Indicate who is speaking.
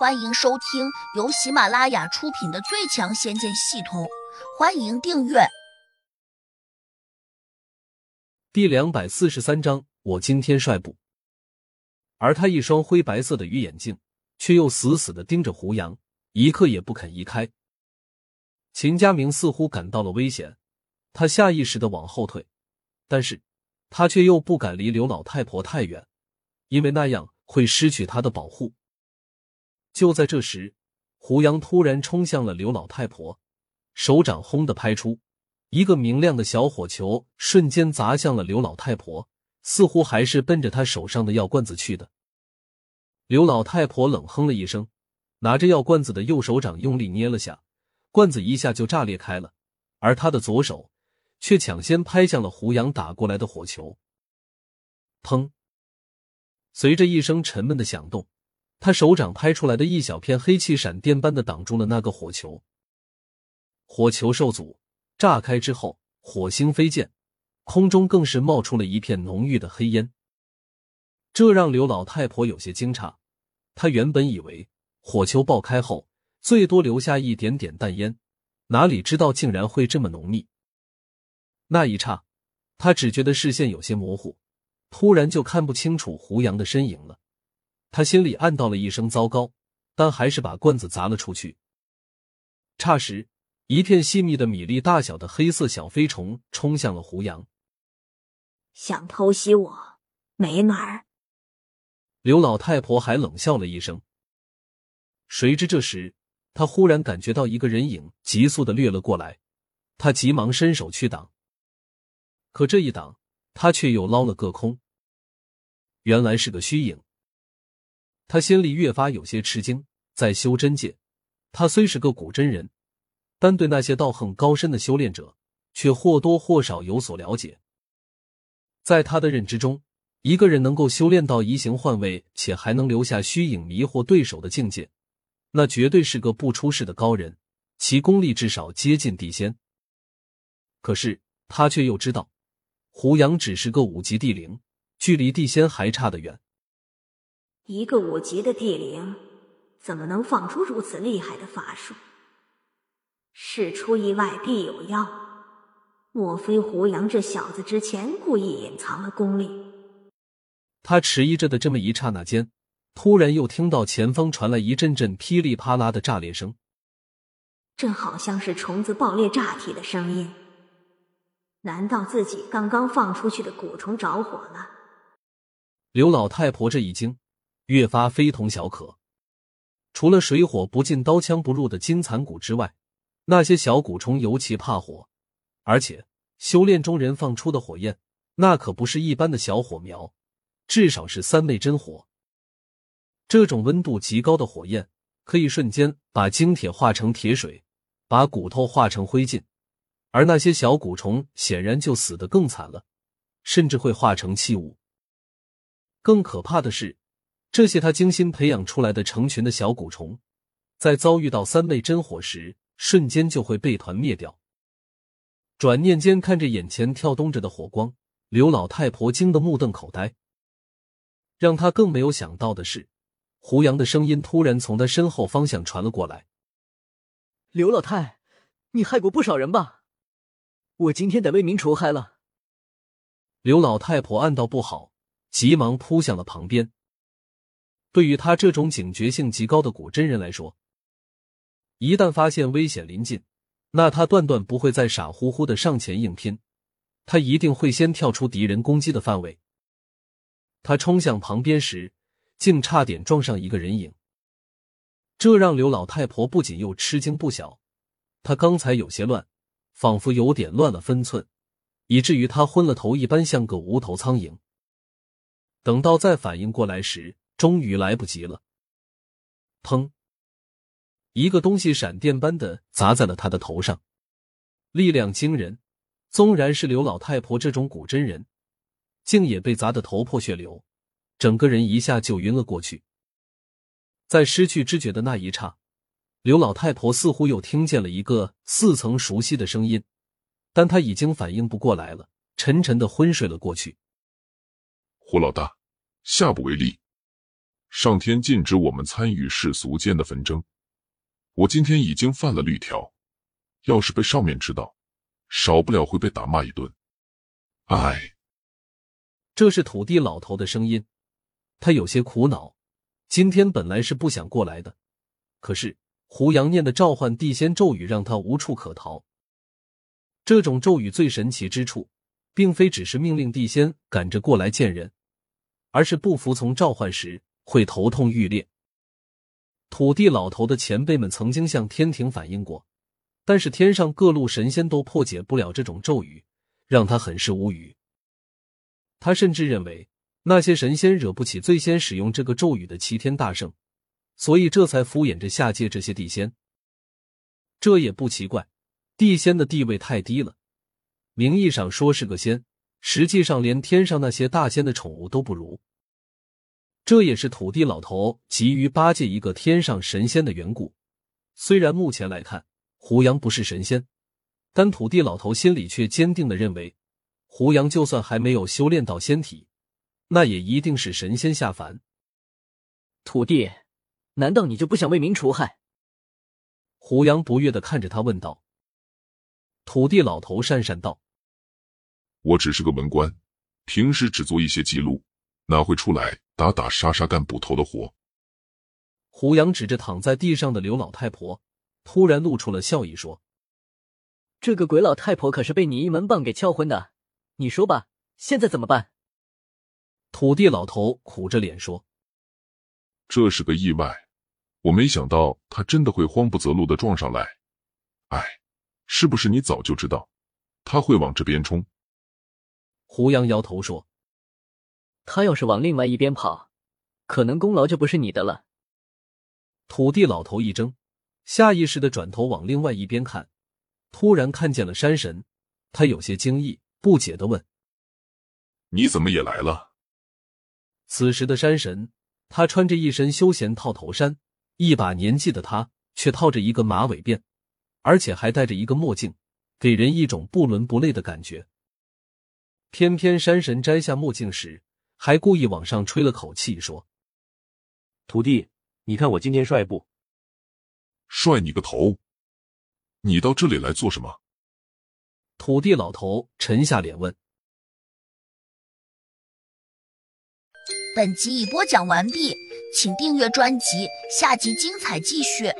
Speaker 1: 欢迎收听由喜马拉雅出品的《最强仙剑系统》，欢迎订阅。
Speaker 2: 第两百四十三章，我今天率部。而他一双灰白色的鱼眼睛，却又死死的盯着胡杨，一刻也不肯移开。秦家明似乎感到了危险，他下意识的往后退，但是他却又不敢离刘老太婆太远，因为那样会失去他的保护。就在这时，胡杨突然冲向了刘老太婆，手掌轰的拍出，一个明亮的小火球瞬间砸向了刘老太婆，似乎还是奔着他手上的药罐子去的。刘老太婆冷哼了一声，拿着药罐子的右手掌用力捏了下，罐子一下就炸裂开了，而他的左手却抢先拍向了胡杨打过来的火球。砰！随着一声沉闷的响动。他手掌拍出来的一小片黑气，闪电般的挡住了那个火球。火球受阻，炸开之后，火星飞溅，空中更是冒出了一片浓郁的黑烟。这让刘老太婆有些惊诧。她原本以为火球爆开后最多留下一点点淡烟，哪里知道竟然会这么浓密。那一刹，他只觉得视线有些模糊，突然就看不清楚胡杨的身影了。他心里暗道了一声糟糕，但还是把罐子砸了出去。霎时，一片细密的米粒大小的黑色小飞虫冲向了胡杨，
Speaker 3: 想偷袭我，没门儿！
Speaker 2: 刘老太婆还冷笑了一声。谁知这时，他忽然感觉到一个人影急速的掠了过来，他急忙伸手去挡，可这一挡，他却又捞了个空。原来是个虚影。他心里越发有些吃惊，在修真界，他虽是个古真人，但对那些道行高深的修炼者，却或多或少有所了解。在他的认知中，一个人能够修炼到移形换位，且还能留下虚影迷惑对手的境界，那绝对是个不出世的高人，其功力至少接近地仙。可是他却又知道，胡杨只是个五级地灵，距离地仙还差得远。
Speaker 3: 一个五级的地灵，怎么能放出如此厉害的法术？事出意外必有妖，莫非胡杨这小子之前故意隐藏了功力？
Speaker 2: 他迟疑着的这么一刹那间，突然又听到前方传来一阵阵噼里啪啦的炸裂声，
Speaker 3: 这好像是虫子爆裂炸体的声音。难道自己刚刚放出去的蛊虫着火了？
Speaker 2: 刘老太婆这一惊。越发非同小可。除了水火不进、刀枪不入的金蚕蛊之外，那些小蛊虫尤其怕火，而且修炼中人放出的火焰，那可不是一般的小火苗，至少是三昧真火。这种温度极高的火焰，可以瞬间把精铁化成铁水，把骨头化成灰烬。而那些小蛊虫显然就死得更惨了，甚至会化成器物。更可怕的是。这些他精心培养出来的成群的小蛊虫，在遭遇到三昧真火时，瞬间就会被团灭掉。转念间，看着眼前跳动着的火光，刘老太婆惊得目瞪口呆。让他更没有想到的是，胡杨的声音突然从他身后方向传了过来：“
Speaker 4: 刘老太，你害过不少人吧？我今天得为民除害了。”
Speaker 2: 刘老太婆暗道不好，急忙扑向了旁边。对于他这种警觉性极高的古真人来说，一旦发现危险临近，那他断断不会再傻乎乎的上前硬拼，他一定会先跳出敌人攻击的范围。他冲向旁边时，竟差点撞上一个人影，这让刘老太婆不仅又吃惊不小，她刚才有些乱，仿佛有点乱了分寸，以至于她昏了头一般，像个无头苍蝇。等到再反应过来时，终于来不及了！砰！一个东西闪电般的砸在了他的头上，力量惊人。纵然是刘老太婆这种古真人，竟也被砸得头破血流，整个人一下就晕了过去。在失去知觉的那一刹，刘老太婆似乎又听见了一个似曾熟悉的声音，但她已经反应不过来了，沉沉的昏睡了过去。
Speaker 5: 胡老大，下不为例。上天禁止我们参与世俗间的纷争。我今天已经犯了律条，要是被上面知道，少不了会被打骂一顿。唉，
Speaker 2: 这是土地老头的声音，他有些苦恼。今天本来是不想过来的，可是胡杨念的召唤地仙咒语让他无处可逃。这种咒语最神奇之处，并非只是命令地仙赶着过来见人，而是不服从召唤时会头痛欲裂。土地老头的前辈们曾经向天庭反映过，但是天上各路神仙都破解不了这种咒语，让他很是无语。他甚至认为那些神仙惹不起最先使用这个咒语的齐天大圣，所以这才敷衍着下界这些地仙。这也不奇怪，地仙的地位太低了，名义上说是个仙，实际上连天上那些大仙的宠物都不如。这也是土地老头急于巴结一个天上神仙的缘故。虽然目前来看胡杨不是神仙，但土地老头心里却坚定的认为，胡杨就算还没有修炼到仙体，那也一定是神仙下凡。
Speaker 4: 土地，难道你就不想为民除害？
Speaker 2: 胡杨不悦的看着他问道。土地老头讪讪道：“
Speaker 5: 我只是个文官，平时只做一些记录，哪会出来？”打打杀杀干捕头的活。
Speaker 2: 胡杨指着躺在地上的刘老太婆，突然露出了笑意，说：“
Speaker 4: 这个鬼老太婆可是被你一门棒给敲昏的，你说吧，现在怎么办？”
Speaker 2: 土地老头苦着脸说：“
Speaker 5: 这是个意外，我没想到他真的会慌不择路的撞上来。哎，是不是你早就知道他会往这边冲？”
Speaker 2: 胡杨摇头说。
Speaker 4: 他要是往另外一边跑，可能功劳就不是你的了。
Speaker 2: 土地老头一怔，下意识的转头往另外一边看，突然看见了山神，他有些惊异，不解的问：“
Speaker 5: 你怎么也来了？”
Speaker 2: 此时的山神，他穿着一身休闲套头衫，一把年纪的他却套着一个马尾辫，而且还戴着一个墨镜，给人一种不伦不类的感觉。偏偏山神摘下墨镜时，还故意往上吹了口气，说：“
Speaker 6: 徒弟，你看我今天帅不？
Speaker 5: 帅你个头！你到这里来做什么？”
Speaker 2: 土地老头沉下脸问。
Speaker 1: 本集已播讲完毕，请订阅专辑，下集精彩继续。